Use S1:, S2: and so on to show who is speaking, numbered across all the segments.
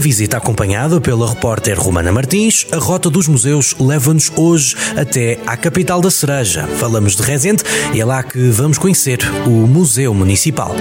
S1: visita acompanhada pela repórter Romana Martins, a Rota dos Museus leva-nos hoje até à capital da Cereja. Falamos de Rezende e é lá que vamos conhecer o Museu Municipal.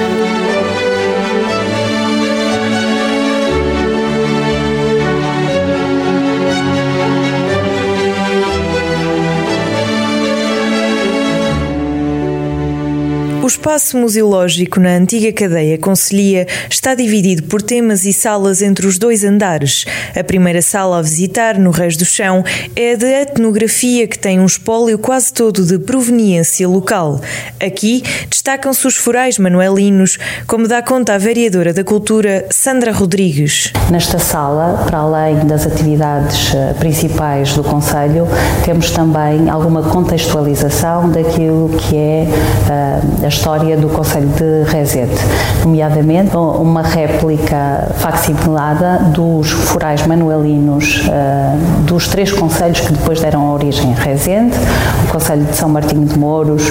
S2: Espaço museológico na antiga cadeia Conselhia está dividido por temas e salas entre os dois andares. A primeira sala a visitar, no Reis do Chão, é a de etnografia, que tem um espólio quase todo de proveniência local. Aqui destacam-se os forais manuelinos, como dá conta a vereadora da Cultura, Sandra Rodrigues.
S3: Nesta sala, para além das atividades eh, principais do Conselho, temos também alguma contextualização daquilo que é uh, a história do Conselho de Rezende, nomeadamente uma réplica facsimilada dos forais manuelinos uh, dos três conselhos que depois deram origem a Rezende, o Conselho de São Martinho de Mouros,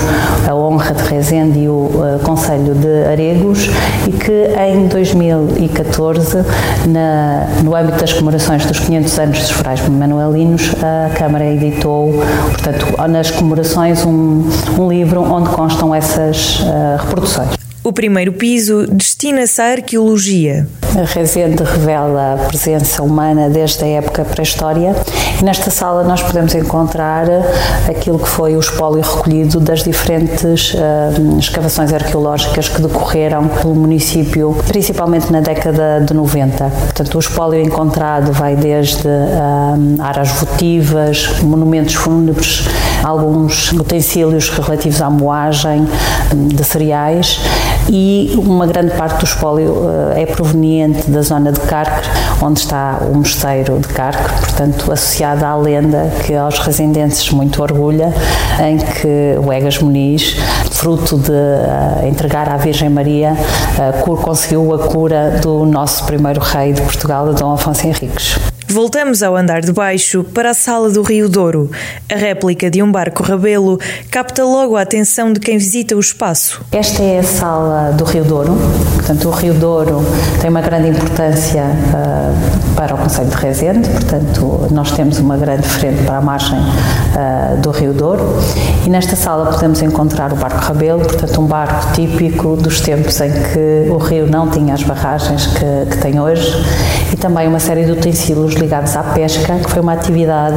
S3: a Honra de Rezende e o uh, Conselho de Aregos, e que em 2014, na, no âmbito das comemorações dos 500 anos dos forais manuelinos, a Câmara editou, portanto, nas comemorações, um, um livro onde constam essas uh, reproduções.
S2: O primeiro piso destina-se à arqueologia.
S3: A Resende revela a presença humana desde a época pré-história e nesta sala nós podemos encontrar aquilo que foi o espólio recolhido das diferentes uh, escavações arqueológicas que decorreram pelo município, principalmente na década de 90. Portanto, o espólio encontrado vai desde uh, aras votivas, monumentos fúnebres, alguns utensílios relativos à moagem de cereais e uma grande parte do espólio uh, é proveniente da zona de Carque, onde está o mosteiro de Carque, portanto associada à lenda que aos residentes muito orgulha, em que o Egas Muniz, fruto de uh, entregar à Virgem Maria, uh, conseguiu a cura do nosso primeiro rei de Portugal, Dom Afonso Henriques.
S2: Voltamos ao andar de baixo para a sala do Rio Douro. A réplica de um barco rabelo capta logo a atenção de quem visita o espaço.
S3: Esta é a sala do Rio Douro. Portanto, o Rio Douro tem uma grande importância uh, para o Conselho de Rezende. Portanto, nós temos uma grande frente para a margem uh, do Rio Douro. E nesta sala podemos encontrar o barco rabelo, portanto, um barco típico dos tempos em que o rio não tinha as barragens que, que tem hoje. E também uma série de utensílios ligados à pesca, que foi uma atividade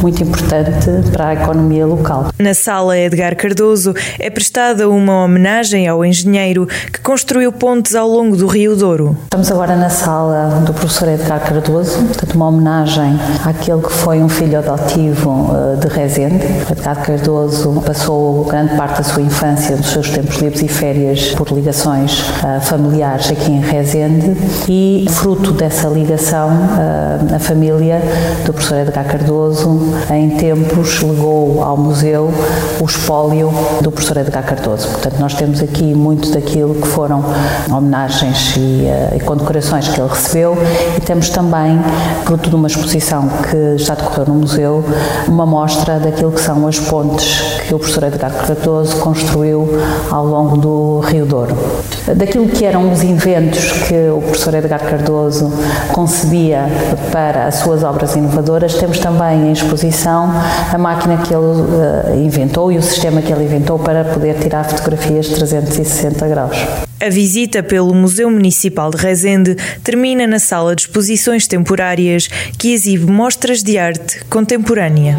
S3: muito importante para a economia local.
S2: Na sala Edgar Cardoso é prestada uma homenagem ao engenheiro que construiu pontes ao longo do Rio Douro.
S3: Estamos agora na sala do professor Edgar Cardoso, portanto uma homenagem àquele que foi um filho adotivo eh, de Rezende. Edgar Cardoso passou grande parte da sua infância, dos seus tempos livres e férias por ligações eh, familiares aqui em Rezende e fruto dessa ligação eh, a família do professor Edgar Cardoso, em tempos, legou ao museu o espólio do professor Edgar Cardoso. Portanto, nós temos aqui muito daquilo que foram homenagens e, uh, e condecorações que ele recebeu e temos também, fruto de uma exposição que já decorreu no museu, uma mostra daquilo que são as pontes que o professor Edgar Cardoso construiu ao longo do Rio Douro. Daquilo que eram os inventos que o professor Edgar Cardoso concebia para para as suas obras inovadoras, temos também em exposição a máquina que ele uh, inventou e o sistema que ele inventou para poder tirar fotografias 360 graus.
S2: A visita pelo Museu Municipal de Rezende termina na sala de exposições temporárias que exibe mostras de arte contemporânea.